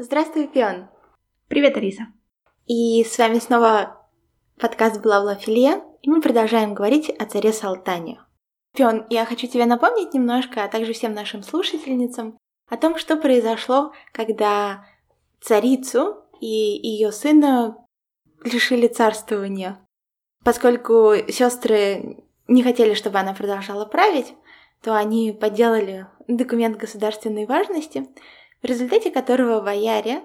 Здравствуй, Пион. Привет, Алиса. И с вами снова подкаст «Блавла Филе», и мы продолжаем говорить о царе Салтане. Пион, я хочу тебе напомнить немножко, а также всем нашим слушательницам, о том, что произошло, когда царицу и ее сына лишили царствования. Поскольку сестры не хотели, чтобы она продолжала править, то они подделали документ государственной важности, в результате которого бояре,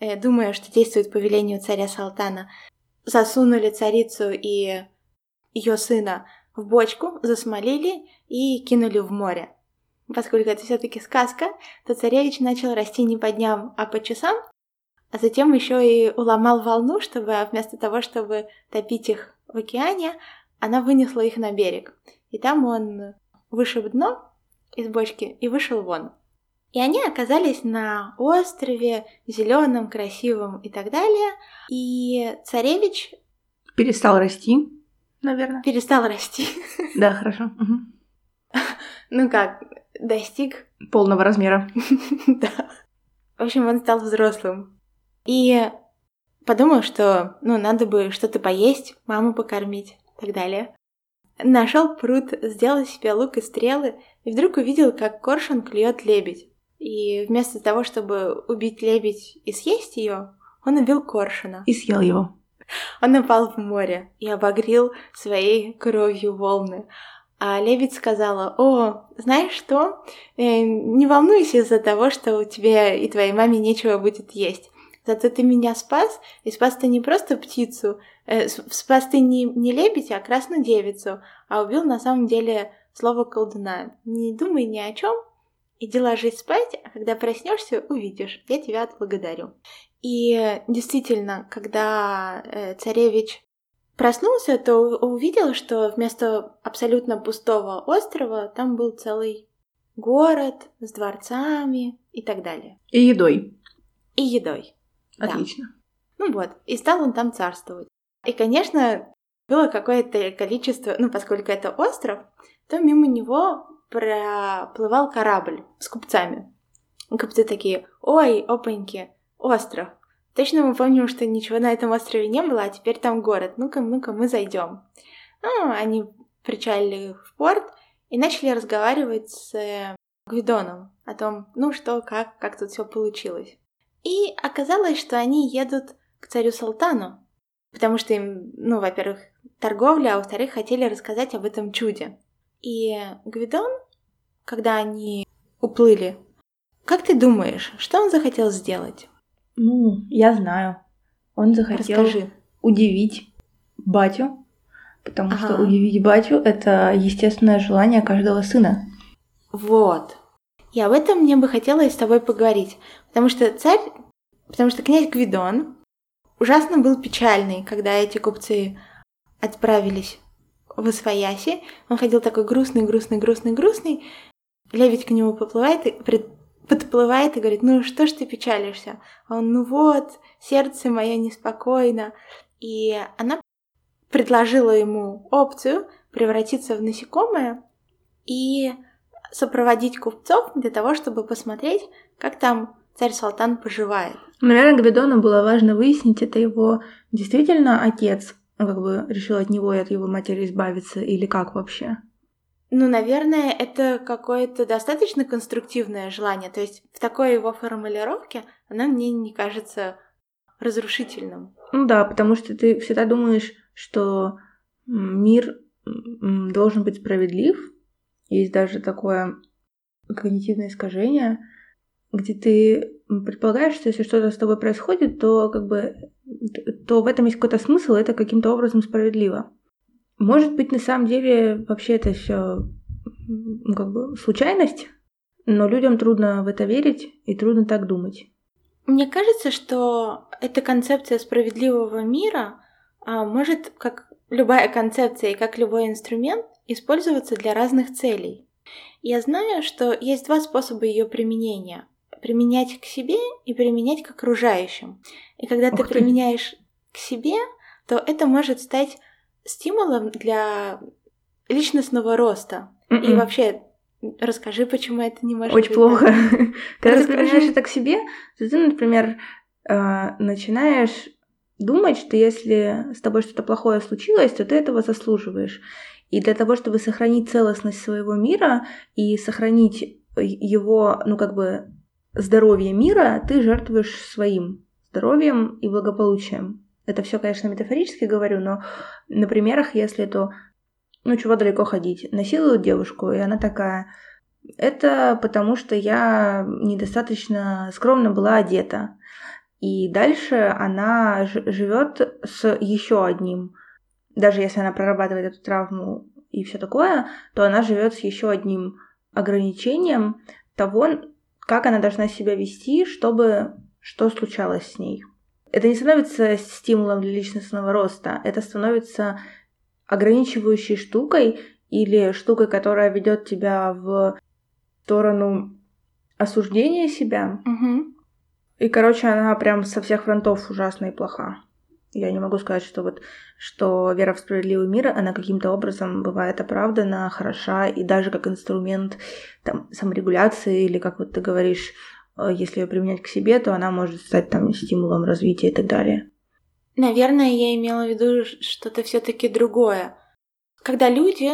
э, думая, что действует по велению царя Салтана, засунули царицу и ее сына в бочку, засмолили и кинули в море. Поскольку это все-таки сказка, то царевич начал расти не по дням, а по часам, а затем еще и уломал волну, чтобы вместо того, чтобы топить их в океане, она вынесла их на берег. И там он вышиб дно из бочки и вышел вон. И они оказались на острове, зеленом, красивом и так далее. И царевич... Перестал расти, наверное. Перестал расти. Да, хорошо. Ну как, достиг... Полного размера. Да. В общем, он стал взрослым. И подумал, что, ну, надо бы что-то поесть, маму покормить и так далее. Нашел пруд, сделал себе лук и стрелы, и вдруг увидел, как коршун клюет лебедь. И вместо того, чтобы убить лебедь и съесть ее, он убил коршуна. И съел его. Он напал в море и обогрел своей кровью волны. А лебедь сказала, о, знаешь что, э, не волнуйся из-за того, что у тебя и твоей маме нечего будет есть. Зато ты меня спас, и спас ты не просто птицу, э, спас ты не, не лебедя, а красную девицу, а убил на самом деле слово колдуна. Не думай ни о чем, Иди ложись спать, а когда проснешься, увидишь. Я тебя отблагодарю. И действительно, когда э, царевич проснулся, то увидел, что вместо абсолютно пустого острова там был целый город с дворцами и так далее. И едой. И едой. Отлично. Да. Ну вот, и стал он там царствовать. И, конечно, было какое-то количество, ну, поскольку это остров, то мимо него проплывал корабль с купцами. И купцы такие, ой, опаньки, остров. Точно мы помним, что ничего на этом острове не было, а теперь там город. Ну-ка, ну-ка, мы зайдем. Ну, они причалили в порт и начали разговаривать с э, Гвидоном о том, ну что, как, как тут все получилось. И оказалось, что они едут к царю Салтану, потому что им, ну, во-первых, торговля, а во-вторых, хотели рассказать об этом чуде. И Гвидон, когда они уплыли, как ты думаешь, что он захотел сделать? Ну, я знаю. Он захотел Расскажи. удивить батю, потому Ага. что удивить батю — это естественное желание каждого сына. Вот. И об этом мне бы хотелось с тобой поговорить. Потому что царь, потому что князь Гвидон ужасно был печальный, когда эти купцы отправились в Освояси. Он ходил такой грустный, грустный, грустный, грустный. Лебедь к нему поплывает и пред- подплывает и говорит, ну что ж ты печалишься? А он, ну вот, сердце мое неспокойно. И она предложила ему опцию превратиться в насекомое и сопроводить купцов для того, чтобы посмотреть, как там царь Салтан поживает. Наверное, Гвидону было важно выяснить, это его действительно отец как бы решил от него и от его матери избавиться, или как вообще? Ну, наверное, это какое-то достаточно конструктивное желание. То есть в такой его формулировке она мне не кажется разрушительным. Ну да, потому что ты всегда думаешь, что мир должен быть справедлив. Есть даже такое когнитивное искажение, где ты предполагаешь, что если что-то с тобой происходит, то как бы то в этом есть какой-то смысл, это каким-то образом справедливо. Может быть, на самом деле вообще это все как бы случайность, но людям трудно в это верить и трудно так думать. Мне кажется, что эта концепция справедливого мира а, может, как любая концепция и как любой инструмент, использоваться для разных целей. Я знаю, что есть два способа ее применения. Применять к себе и применять к окружающим. И когда ты ты. применяешь к себе, то это может стать стимулом для личностного роста. И Мгм. вообще Расскажи, почему это не может Очень быть плохо. так. Когда ты Расскажи. применяешь это к себе, то ты, например, э, начинаешь думать, что если с тобой что-то плохое случилось, то ты этого заслуживаешь. И для того, чтобы сохранить целостность своего мира и сохранить его, ну как бы, здоровье мира, ты жертвуешь своим здоровьем и благополучием. Это все, конечно, метафорически говорю, но на примерах, если то, ну, чего далеко ходить, насилуют девушку, и она такая, это потому что я недостаточно скромно была одета. И дальше она живет с еще одним. Даже если она прорабатывает эту травму и все такое, то она живет с еще одним ограничением того, как она должна себя вести, чтобы что случалось с ней. Это не становится стимулом для личностного роста, это становится ограничивающей штукой или штукой, которая ведет тебя в сторону осуждения себя. Мгм. И, короче, она прям со всех фронтов ужасна и плоха. Я не могу сказать, что вот что вера в справедливый мир, она каким-то образом бывает оправдана, хороша, и даже как инструмент там, саморегуляции, или как вот ты говоришь, если ее применять к себе, то она может стать там стимулом развития и так далее. Наверное, я имела в виду что-то все-таки другое. Когда люди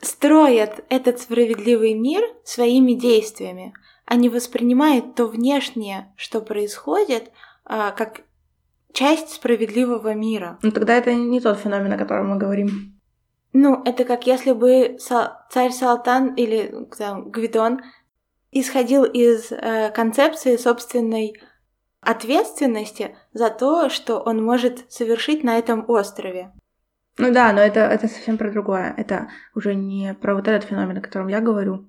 строят этот справедливый мир своими действиями, они воспринимают то внешнее, что происходит, а, как часть справедливого мира. Но тогда это не тот феномен, о котором мы говорим. Ну, это как если бы царь Салтан или там, Гвидон исходил из э, концепции собственной ответственности за то, что он может совершить на этом острове. Ну да, но это, это совсем про другое. Это уже не про вот этот феномен, о котором я говорю.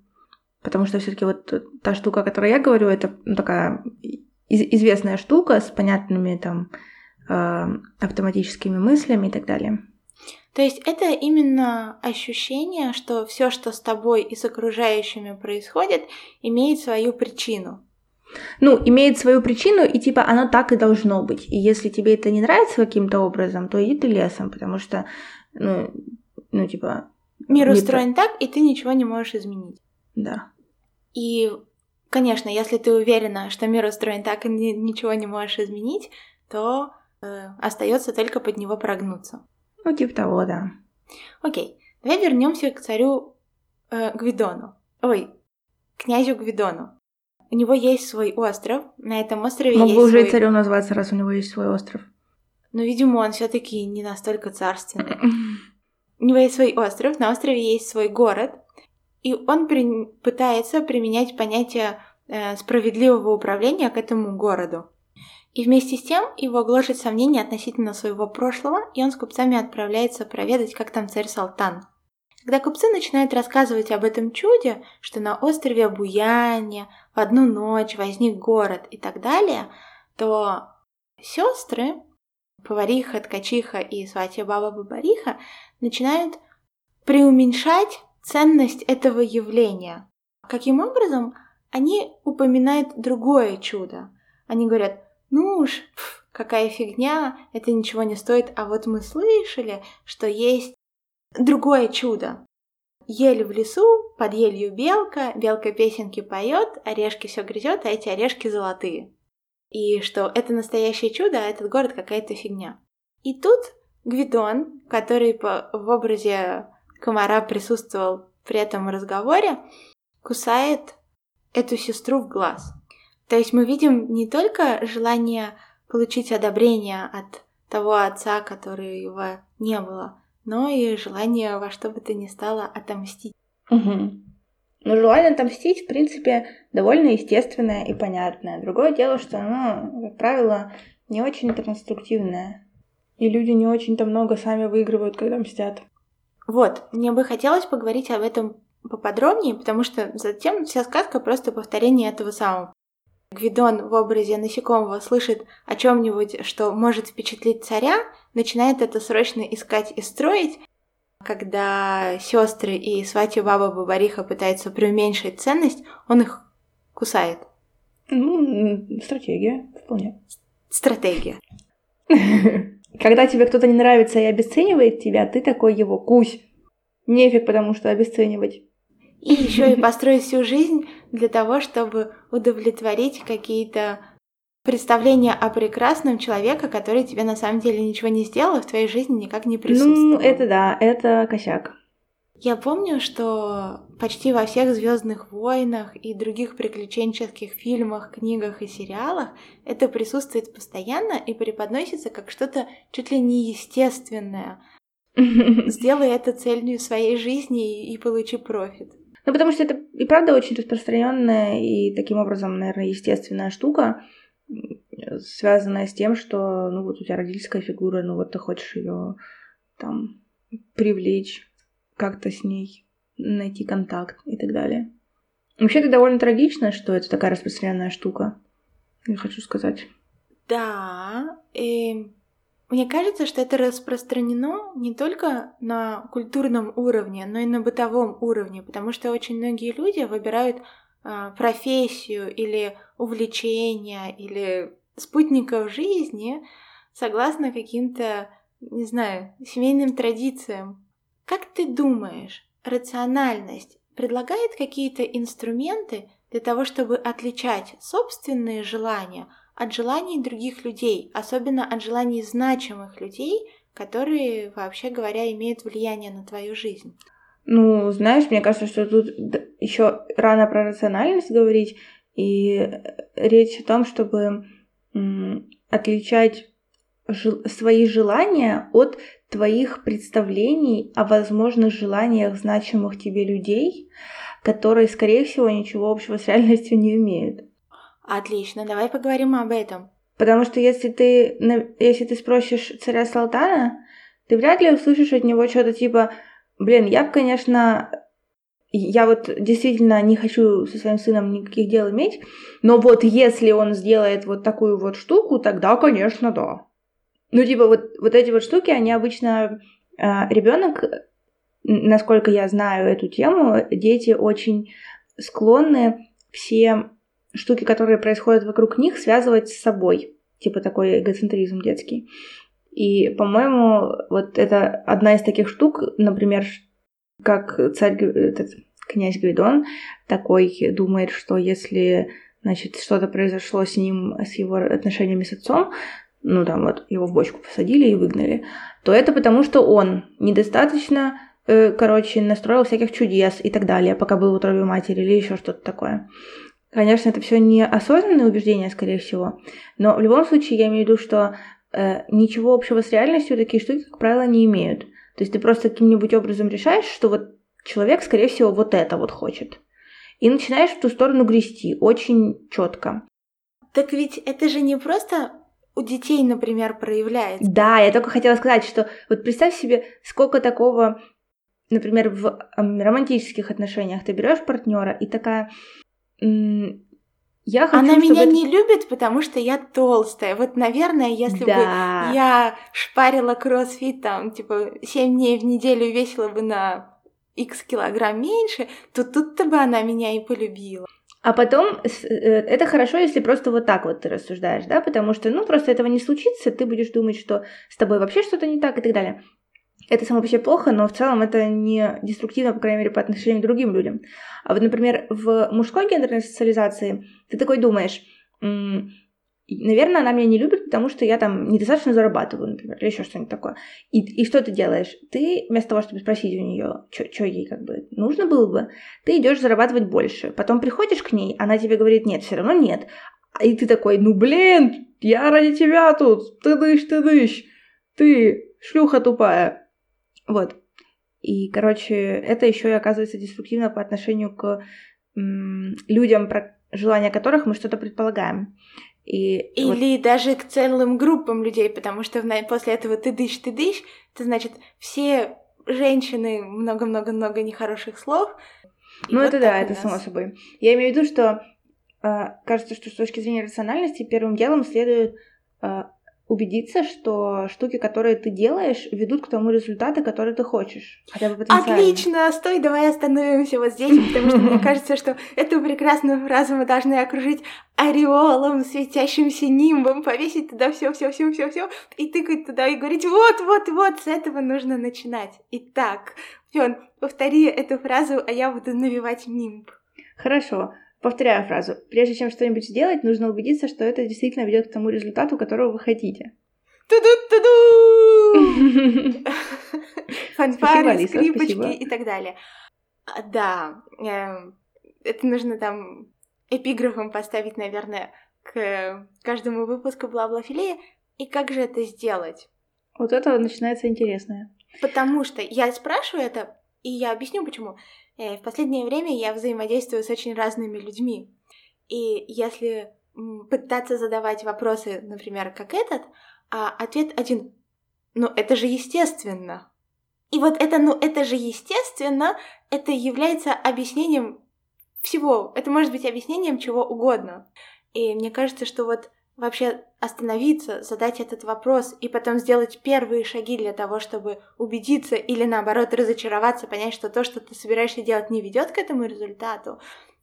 Потому что все-таки вот та штука, о которой я говорю, это ну, такая из- известная штука с понятными там э, автоматическими мыслями и так далее. То есть это именно ощущение, что все, что с тобой и с окружающими происходит, имеет свою причину. Ну, имеет свою причину, и типа оно так и должно быть. И если тебе это не нравится каким-то образом, то иди ты лесом, потому что, ну, ну типа, Мир устроен так, и ты ничего не можешь изменить. да. И, конечно, если ты уверена, что мир устроен так, и ни- ничего не можешь изменить, то остается только под него прогнуться. Ну, типа того, да. Окей, давай вернемся к царю э, Гвидону. Ой, князю Гвидону. У него есть свой остров. На этом острове Мог есть бы уже свой... и царем назваться, раз у него есть свой остров. Но, видимо, он все-таки не настолько царственный. У него есть свой остров, на острове есть свой город, и он при- пытается применять понятие э, справедливого управления к этому городу. И вместе с тем его гложет сомнения относительно своего прошлого, и он с купцами отправляется проведать, как там царь Салтан. Когда купцы начинают рассказывать об этом чуде, что на острове Буяне в одну ночь возник город и так далее, то сестры, повариха, ткачиха и сватья баба Бабариха, начинают преуменьшать ценность этого явления. Каким образом? Они упоминают другое чудо. Они говорят, ну уж, пф, какая фигня, это ничего не стоит, а вот мы слышали, что есть другое чудо. Ель в лесу, под елью белка, белка песенки поет, орешки все грызет, а эти орешки золотые. И что это настоящее чудо, а этот город какая-то фигня. И тут Гвидон, который по, в образе комара присутствовал при этом разговоре, кусает эту сестру в глаз. То есть мы видим не только желание получить одобрение от того отца, которого не было, но и желание во что бы то ни стало отомстить. Угу. Но желание отомстить, в принципе, довольно естественное и понятное. Другое дело, что оно, как правило, не очень конструктивное. И люди не очень-то много сами выигрывают, когда мстят. Вот, мне бы хотелось поговорить об этом поподробнее, потому что затем вся сказка просто повторение этого самого. Гвидон в образе насекомого слышит о чем-нибудь, что может впечатлить царя, начинает это срочно искать и строить. Когда сестры и сватья баба Бабариха пытаются преуменьшить ценность, он их кусает. Ну, стратегия, вполне. Стратегия. Когда тебе кто-то не нравится и обесценивает тебя, ты такой его кусь. Нефиг, потому что обесценивать. И еще и построить всю жизнь для того, чтобы удовлетворить какие-то представления о прекрасном человека, который тебе на самом деле ничего не сделал, и в твоей жизни никак не присутствовал. Ну, это да, это косяк. Я помню, что почти во всех Звездных войнах и других приключенческих фильмах, книгах и сериалах это присутствует постоянно и преподносится как что-то чуть ли не естественное. Сделай это целью своей жизни и получи профит. Ну, потому что это и правда очень распространенная и таким образом, наверное, естественная штука, связанная с тем, что, ну, вот у тебя родительская фигура, ну, вот ты хочешь ее там привлечь, как-то с ней найти контакт и так далее. Вообще, это довольно трагично, что это такая распространенная штука. Я хочу сказать. Да, и мне кажется, что это распространено не только на культурном уровне, но и на бытовом уровне, потому что очень многие люди выбирают э, профессию или увлечение или спутников жизни согласно каким-то, не знаю, семейным традициям. Как ты думаешь, рациональность предлагает какие-то инструменты для того, чтобы отличать собственные желания – от желаний других людей, особенно от желаний значимых людей, которые, вообще говоря, имеют влияние на твою жизнь. Ну, знаешь, мне кажется, что тут еще рано про рациональность говорить, и речь о том, чтобы отличать свои желания от твоих представлений о возможных желаниях значимых тебе людей, которые, скорее всего, ничего общего с реальностью не имеют. Отлично, давай поговорим об этом. Потому что если ты, если ты спросишь царя Салтана, ты вряд ли услышишь от него что-то типа, блин, я бы, конечно, я вот действительно не хочу со своим сыном никаких дел иметь, но вот если он сделает вот такую вот штуку, тогда, конечно, да. Ну, типа, вот, вот эти вот штуки, они обычно... Э, ребенок, насколько я знаю эту тему, дети очень склонны все штуки, которые происходят вокруг них, связывать с собой. Типа такой эгоцентризм детский. И, по-моему, вот это одна из таких штук, например, как царь, этот князь Гвидон такой думает, что если, значит, что-то произошло с ним, с его отношениями с отцом, ну там вот его в бочку посадили и выгнали, то это потому, что он недостаточно, э, короче, настроил всяких чудес и так далее, пока был в утробе матери или еще что-то такое. Конечно, это все не осознанные убеждения, скорее всего, но в любом случае я имею в виду, что э, ничего общего с реальностью такие штуки, как правило, не имеют. То есть ты просто каким-нибудь образом решаешь, что вот человек, скорее всего, вот это вот хочет. И начинаешь в ту сторону грести очень четко. Так ведь это же не просто у детей, например, проявляется. Да, я только хотела сказать, что вот представь себе, сколько такого, например, в романтических отношениях ты берешь партнера и такая, я хочу, Она меня это... не любит, потому что я толстая. Вот, наверное, если да. бы я шпарила кроссфит там, типа, 7 дней в неделю весила бы на x килограмм меньше, то тут-то бы она меня и полюбила. А потом э, это хорошо, если просто вот так вот ты рассуждаешь, да, потому что, ну, просто этого не случится, ты будешь думать, что с тобой вообще что-то не так и так далее это само по себе плохо, но в целом это не деструктивно, по крайней мере, по отношению к другим людям. А вот, например, в мужской гендерной социализации ты такой думаешь, наверное, она меня не любит, потому что я там недостаточно зарабатываю, например, или еще что-нибудь такое. И, и что ты делаешь? Ты вместо того, чтобы спросить у нее, что ей как бы нужно было бы, ты идешь зарабатывать больше. Потом приходишь к ней, она тебе говорит, нет, все равно нет. И ты такой, ну блин, я ради тебя тут, ты дышь, ты дышь, ты шлюха тупая. Вот. И, короче, это еще и оказывается деструктивно по отношению к м, людям, про желания которых мы что-то предполагаем. И Или вот... даже к целым группам людей, потому что после этого ты дышь, ты дышь, это значит все женщины много-много-много нехороших слов. Ну вот это да, это нас. само собой. Я имею в виду, что э, кажется, что с точки зрения рациональности первым делом следует э, убедиться, что штуки, которые ты делаешь, ведут к тому результату, который ты хочешь. Хотя бы. Отлично! Стой, давай остановимся вот здесь, потому что мне кажется, что эту прекрасную фразу мы должны окружить ореолом, светящимся нимбом, повесить туда все, все, все, все, все, и тыкать туда и говорить, вот, вот, вот, с этого нужно начинать. Итак, Фион, повтори эту фразу, а я буду навевать нимб. Хорошо. Повторяю фразу. Прежде чем что-нибудь сделать, нужно убедиться, что это действительно ведет к тому результату, которого вы хотите. Туду-туду! Фанфары, скрипочки и так далее. А, да, эм, это нужно там эпиграфом поставить, наверное, к каждому выпуску Бла-Бла-Филея. И как же это сделать? Вот это начинается интересное. Потому что я спрашиваю это, и я объясню почему. Э, в последнее время я взаимодействую с очень разными людьми. И если пытаться задавать вопросы, например, как этот, а ответ один «Ну, это же естественно». И вот это «ну, это же естественно» это является объяснением всего. Это может быть объяснением чего угодно. И мне кажется, что вот вообще остановиться, задать этот вопрос и потом сделать первые шаги для того, чтобы убедиться или наоборот разочароваться, понять, что то, что ты собираешься делать, не ведет к этому результату,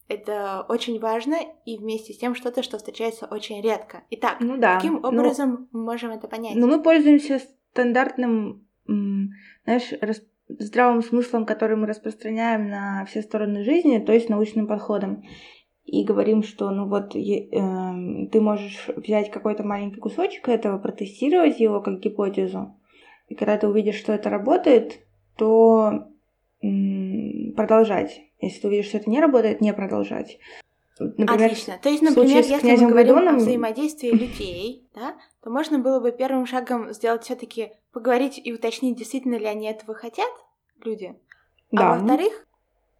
это очень важно и вместе с тем что-то, что встречается очень редко. Итак, ну да, каким ну образом ну, мы можем это понять? Ну, мы пользуемся стандартным, знаешь, рас... здравым смыслом, который мы распространяем на все стороны жизни, то есть научным подходом и говорим, что ну вот э, ты можешь взять какой-то маленький кусочек этого, протестировать его как гипотезу, и когда ты увидишь, что это работает, то м- продолжать. Если ты увидишь, что это не работает, не продолжать. Например, Отлично. То есть, например, если мы говорим Гайдоном... о взаимодействии людей, да, то можно было бы первым шагом сделать все-таки поговорить и уточнить, действительно ли они этого хотят, люди. А да. А во-вторых,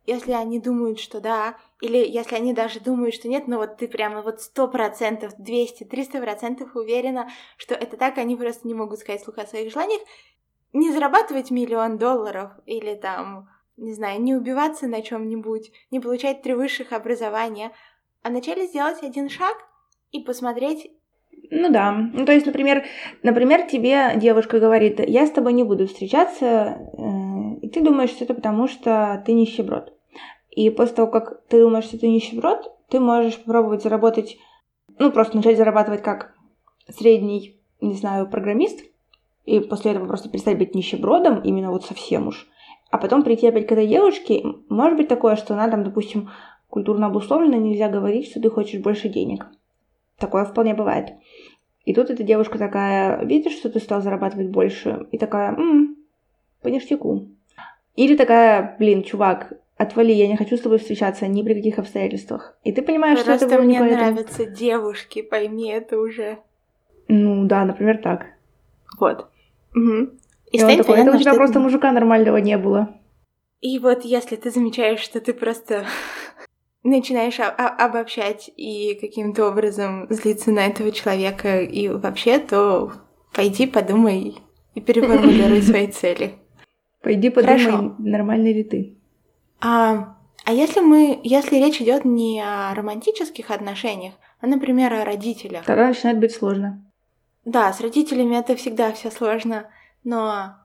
если они думают, что да, или если они даже думают, что нет, но вот ты прямо вот сто процентов, двести, триста процентов уверена, что это так, они просто не могут сказать слух о своих желаниях, не зарабатывать миллион долларов или там, не знаю, не убиваться на чем-нибудь, не получать три высших образования, а вначале сделать один шаг и посмотреть, ну да. Ну, то есть, например, например, тебе девушка говорит, я с тобой не буду встречаться, э, и ты думаешь, что это потому, что ты нищеброд. И после того, как ты думаешь, что ты нищеброд, ты можешь попробовать заработать, ну, просто начать зарабатывать как средний, не знаю, программист, и после этого просто перестать быть нищебродом, именно вот совсем уж. А потом прийти опять к этой девушке, может быть такое, что она там, допустим, культурно обусловлена, нельзя говорить, что ты хочешь больше денег. Такое вполне бывает. И тут эта девушка такая, видишь, что ты стал зарабатывать больше, и такая, м-м, по ништяку. Или такая, блин, чувак, отвали, я не хочу с тобой встречаться ни при каких обстоятельствах. И ты понимаешь, Просто что это было мне не поэтому. нравятся девушки, пойми это уже. Ну да, например, так. Вот. Угу. И, и он такой, это у тебя просто это... мужика нормального не было. И вот если ты замечаешь, что ты просто начинаешь обобщать и каким-то образом злиться на этого человека и вообще, то пойди подумай и переформулируй свои цели. Пойди подумай, Хорошо. нормальный ли ты. А, а если мы, если речь идет не о романтических отношениях, а, например, о родителях? Тогда начинает быть сложно. Да, с родителями это всегда все сложно, но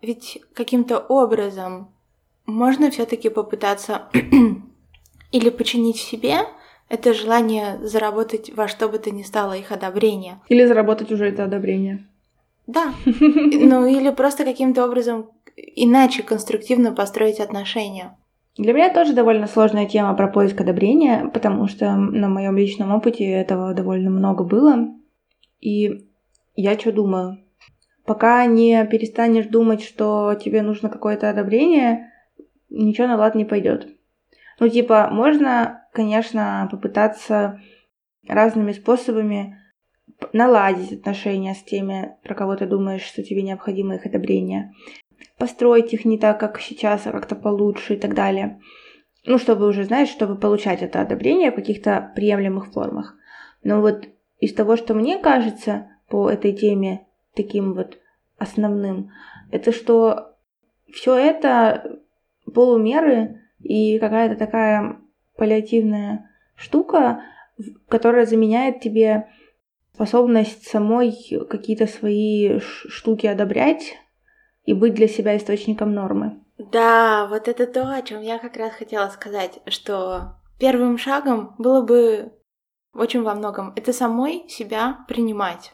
ведь каким-то образом можно все-таки попытаться или починить в себе это желание заработать во что бы то ни стало их одобрение. Или заработать уже это одобрение. Да. Ну или просто каким-то образом иначе конструктивно построить отношения. Для меня тоже довольно сложная тема про поиск одобрения, потому что на моем личном опыте этого довольно много было. И я что думаю? Пока не перестанешь думать, что тебе нужно какое-то одобрение, ничего на лад не пойдет. Ну, типа, можно, конечно, попытаться разными способами наладить отношения с теми, про кого ты думаешь, что тебе необходимо их одобрение. Построить их не так, как сейчас, а как-то получше и так далее. Ну, чтобы уже, знаешь, чтобы получать это одобрение в каких-то приемлемых формах. Но вот из того, что мне кажется по этой теме таким вот основным, это что все это полумеры и какая-то такая паллиативная штука, которая заменяет тебе способность самой какие-то свои штуки одобрять и быть для себя источником нормы. Да, вот это то, о чем я как раз хотела сказать, что первым шагом было бы очень во многом это самой себя принимать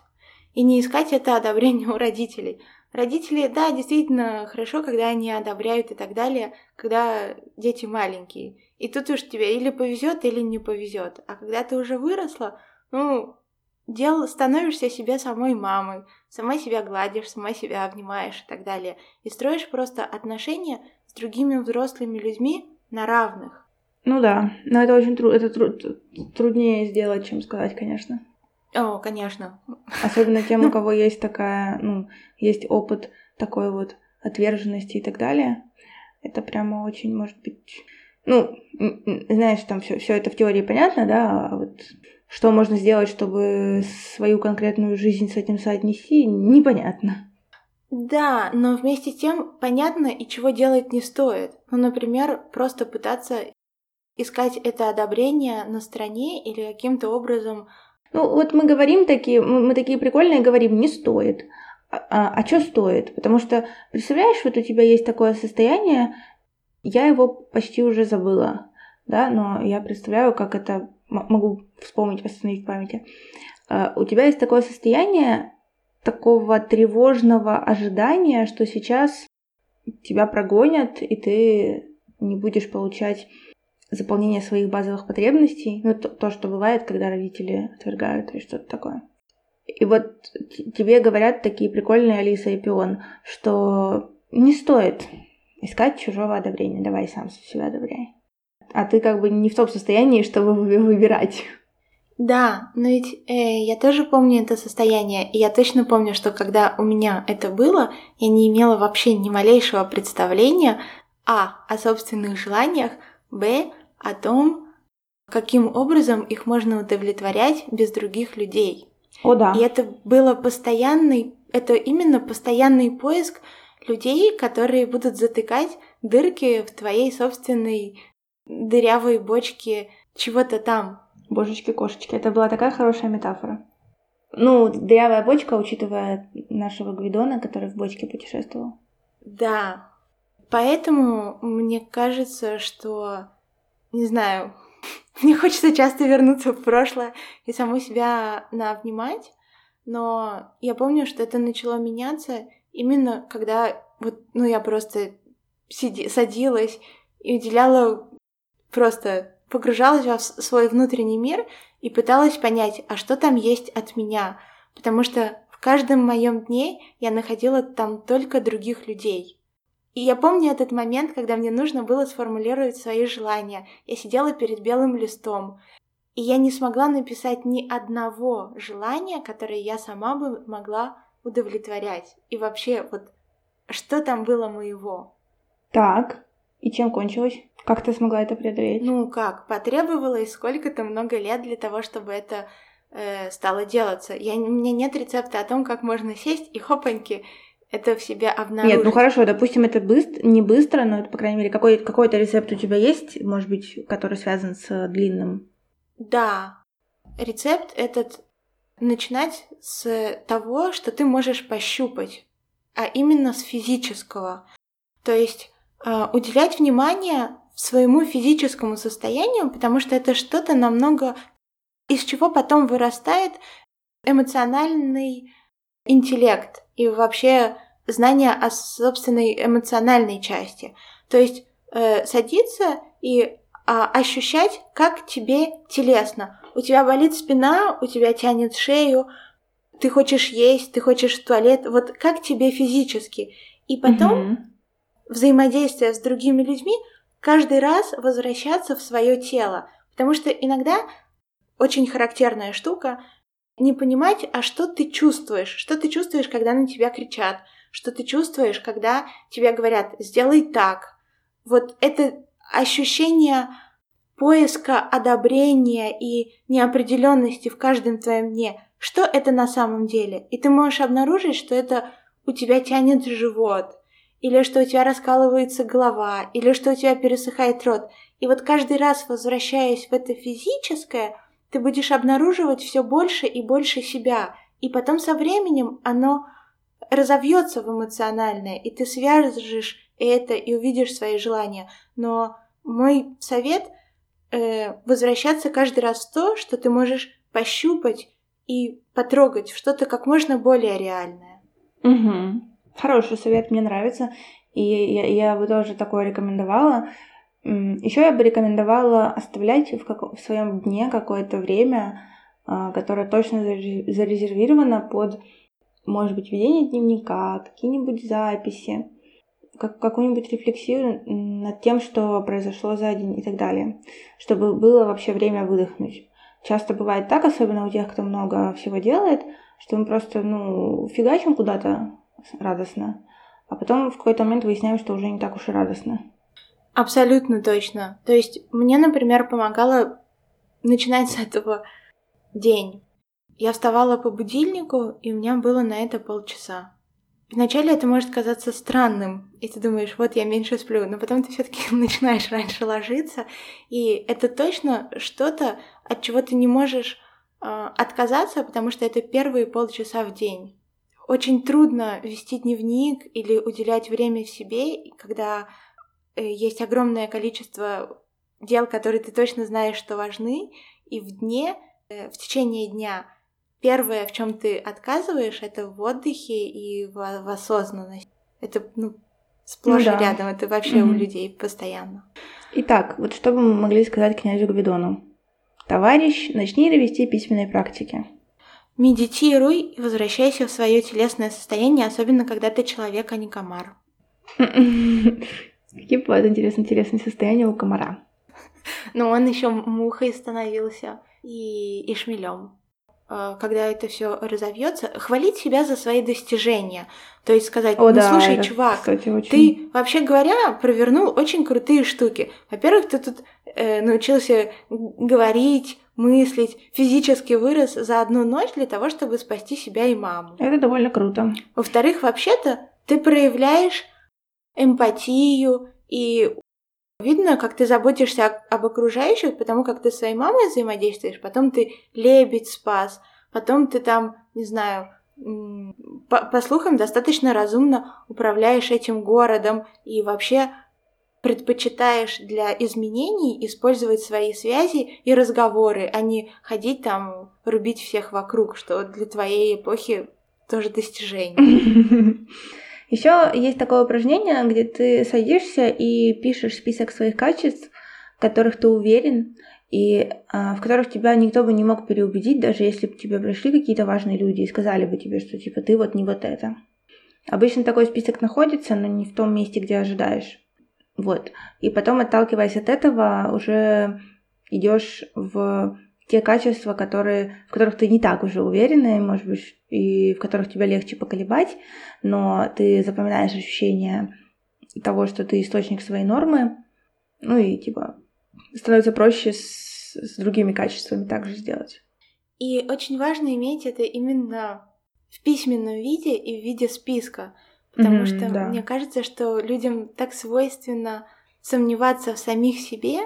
и не искать это одобрение у родителей. Родители, да, действительно хорошо, когда они одобряют и так далее, когда дети маленькие. И тут уж тебе или повезет, или не повезет. А когда ты уже выросла, ну, дел, становишься себе самой мамой, сама себя гладишь, сама себя обнимаешь и так далее. И строишь просто отношения с другими взрослыми людьми на равных. Ну да, но это очень трудно, это тру- труднее сделать, чем сказать, конечно. О, конечно. Особенно тем, у кого есть такая, ну, есть опыт такой вот отверженности и так далее. Это прямо очень может быть... Ну, знаешь, там все, все это в теории понятно, да, а вот что можно сделать, чтобы свою конкретную жизнь с этим соотнести, непонятно. Да, но вместе с тем понятно и чего делать не стоит. Ну, например, просто пытаться искать это одобрение на стороне или каким-то образом ну, вот мы говорим такие, мы такие прикольные говорим, не стоит. А, а, а что стоит? Потому что, представляешь, вот у тебя есть такое состояние, я его почти уже забыла, да, но я представляю, как это могу вспомнить, восстановить в памяти. А, у тебя есть такое состояние такого тревожного ожидания, что сейчас тебя прогонят, и ты не будешь получать заполнение своих базовых потребностей, ну, то, то, что бывает, когда родители отвергают или что-то такое. И вот тебе говорят такие прикольные Алиса и Пион, что не стоит искать чужого одобрения, давай сам себя одобряй. А ты как бы не в том состоянии, чтобы выбирать. Да, но ведь э, я тоже помню это состояние, и я точно помню, что когда у меня это было, я не имела вообще ни малейшего представления а. о собственных желаниях, б о том, каким образом их можно удовлетворять без других людей. О, да. И это было постоянный, это именно постоянный поиск людей, которые будут затыкать дырки в твоей собственной дырявой бочке чего-то там. Божечки-кошечки, это была такая хорошая метафора. Ну, дырявая бочка, учитывая нашего Гвидона, который в бочке путешествовал. Да. Поэтому мне кажется, что не знаю, мне хочется часто вернуться в прошлое и саму себя наобнимать, но я помню, что это начало меняться именно когда вот, ну, я просто сиди, садилась и уделяла просто погружалась в свой внутренний мир и пыталась понять, а что там есть от меня, потому что в каждом моем дне я находила там только других людей. И я помню этот момент, когда мне нужно было сформулировать свои желания. Я сидела перед белым листом, и я не смогла написать ни одного желания, которое я сама бы могла удовлетворять. И вообще, вот что там было моего? Так, и чем кончилось? Как ты смогла это преодолеть? Ну как, потребовалось сколько-то много лет для того, чтобы это э, стало делаться. Я, у меня нет рецепта о том, как можно сесть и хопаньки это в себе обнаружить. Нет, ну хорошо, допустим, это быстро, не быстро, но это, по крайней мере, какой, какой-то рецепт у тебя есть, может быть, который связан с длинным? Да. Рецепт этот начинать с того, что ты можешь пощупать, а именно с физического. То есть уделять внимание своему физическому состоянию, потому что это что-то намного, из чего потом вырастает эмоциональный интеллект и вообще знание о собственной эмоциональной части. То есть э, садиться и а, ощущать, как тебе телесно. У тебя болит спина, у тебя тянет шею, ты хочешь есть, ты хочешь в туалет. Вот как тебе физически. И потом взаимодействие с другими людьми каждый раз возвращаться в свое тело. Потому что иногда очень характерная штука не понимать, а что ты чувствуешь, что ты чувствуешь, когда на тебя кричат, что ты чувствуешь, когда тебе говорят «сделай так». Вот это ощущение поиска одобрения и неопределенности в каждом твоем дне, что это на самом деле. И ты можешь обнаружить, что это у тебя тянет живот, или что у тебя раскалывается голова, или что у тебя пересыхает рот. И вот каждый раз, возвращаясь в это физическое, ты будешь обнаруживать все больше и больше себя. И потом со временем оно разовьется в эмоциональное, и ты свяжешь это и увидишь свои желания. Но мой совет э, возвращаться каждый раз в то, что ты можешь пощупать и потрогать в что-то как можно более реальное. Угу. Хороший совет, мне нравится. И я, я бы тоже такое рекомендовала. Еще я бы рекомендовала оставлять в, как... в своем дне какое-то время, а, которое точно зарезервировано под, может быть, ведение дневника, какие-нибудь записи, как, какую-нибудь рефлексию над тем, что произошло за день и так далее, чтобы было вообще время выдохнуть. Часто бывает так, особенно у тех, кто много всего делает, что мы просто, ну, фигачим куда-то радостно, а потом в какой-то момент выясняем, что уже не так уж и радостно. Абсолютно точно. То есть мне, например, помогало начинать с этого день. Я вставала по будильнику, и у меня было на это полчаса. Вначале это может казаться странным, и ты думаешь, вот я меньше сплю, но потом ты все-таки начинаешь раньше ложиться, и это точно что-то, от чего ты не можешь э, отказаться, потому что это первые полчаса в день. Очень трудно вести дневник или уделять время себе, когда э, есть огромное количество дел, которые ты точно знаешь, что важны, и в дне, э, в течение дня первое, в чем ты отказываешь, это в отдыхе и в, в осознанности. Это ну, сплошь ну, да. рядом, это вообще mm-hmm. у людей постоянно. Итак, вот что бы мы могли сказать князю Гвидону? Товарищ, начни вести письменные практики. Медитируй и возвращайся в свое телесное состояние, особенно когда ты человек, а не комар. Какие бывают интересные, интересные состояния у комара? Ну, он еще мухой становился и, и шмелем. А, когда это все разовьется, хвалить себя за свои достижения. То есть сказать, О, ну да, слушай, это, чувак, кстати, очень... ты вообще говоря провернул очень крутые штуки. Во-первых, ты тут э, научился говорить, мыслить, физически вырос за одну ночь для того, чтобы спасти себя и маму. Это довольно круто. Во-вторых, вообще-то ты проявляешь эмпатию и Видно, как ты заботишься об окружающих, потому как ты с своей мамой взаимодействуешь, потом ты лебедь спас, потом ты там, не знаю, по, по слухам, достаточно разумно управляешь этим городом и вообще предпочитаешь для изменений использовать свои связи и разговоры, а не ходить там, рубить всех вокруг, что для твоей эпохи тоже достижение. Еще есть такое упражнение, где ты садишься и пишешь список своих качеств, в которых ты уверен, и а, в которых тебя никто бы не мог переубедить, даже если бы тебе пришли какие-то важные люди и сказали бы тебе, что типа ты вот не вот это. Обычно такой список находится, но не в том месте, где ожидаешь. Вот. И потом, отталкиваясь от этого, уже идешь в те качества, которые, в которых ты не так уже уверена, может быть, и в которых тебя легче поколебать, но ты запоминаешь ощущение того, что ты источник своей нормы, ну и типа становится проще с, с другими качествами также сделать. И очень важно иметь это именно в письменном виде и в виде списка, потому mm-hmm, что да. мне кажется, что людям так свойственно сомневаться в самих себе,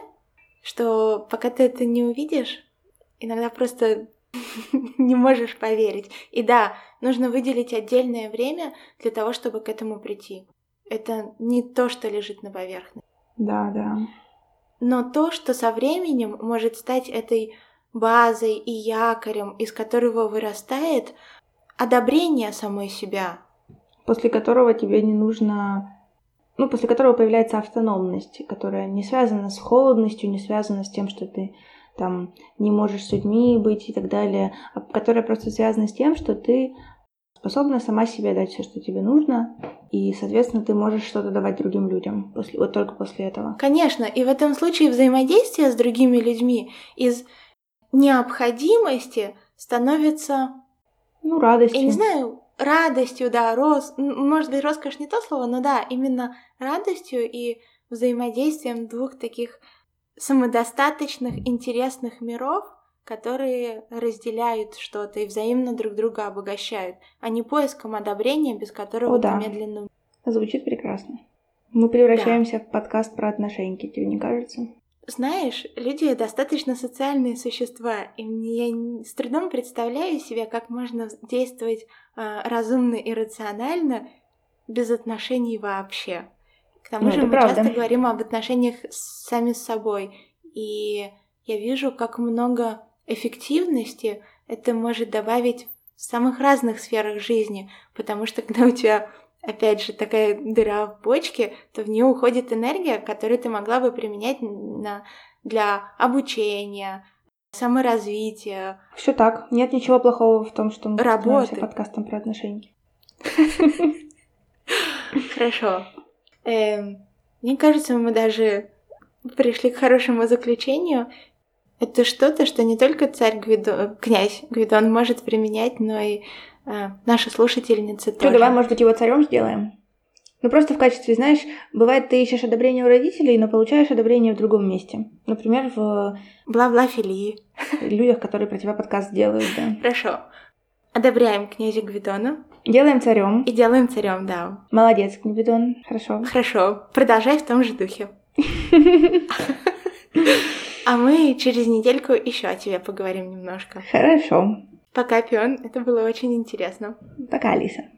что пока ты это не увидишь, иногда просто не можешь поверить. И да, нужно выделить отдельное время для того, чтобы к этому прийти. Это не то, что лежит на поверхности. Да, да. Но то, что со временем может стать этой базой и якорем, из которого вырастает одобрение самой себя. После которого тебе не нужно ну, после которого появляется автономность, которая не связана с холодностью, не связана с тем, что ты там не можешь с людьми быть и так далее, а которая просто связана с тем, что ты способна сама себе дать все, что тебе нужно, и, соответственно, ты можешь что-то давать другим людям после, вот только после этого. Конечно, и в этом случае взаимодействие с другими людьми из необходимости становится... Ну, радостью. Я не знаю, радостью, да, рос... может быть, роскошь не то слово, но да, именно радостью и взаимодействием двух таких самодостаточных, интересных миров, которые разделяют что-то и взаимно друг друга обогащают, а не поиском одобрения, без которого О, да. медленно... Звучит прекрасно. Мы превращаемся да. в подкаст про отношения, тебе не кажется? Знаешь, люди достаточно социальные существа, и я с трудом представляю себе, как можно действовать э, разумно и рационально без отношений вообще. К тому Ну, же мы правда. часто говорим об отношениях с- сами с собой, и я вижу, как много эффективности это может добавить в самых разных сферах жизни, потому что когда у тебя опять же, такая дыра в почке, то в нее уходит энергия, которую ты могла бы применять на, для обучения, саморазвития. Все так. Нет ничего плохого в том, что мы становимся подкастом про отношения. Хорошо. Эм, мне кажется, мы даже пришли к хорошему заключению. Это что-то, что не только царь Гвидон, князь Гвидон может применять, но и э, наши слушательницы Что, тоже. давай, может быть, его царем сделаем? Ну, просто в качестве, знаешь, бывает, ты ищешь одобрение у родителей, но получаешь одобрение в другом месте. Например, в Бла-бла филии. людях, которые про тебя подкаст делают, да. Хорошо. Одобряем князя Гвидона Делаем царем. и делаем царем, да. Молодец, Гвидон. Хорошо. Хорошо, продолжай в том же духе. А мы через недельку еще о тебе поговорим немножко. Хорошо. Пока, Пион, это было очень интересно. Пока, Алиса.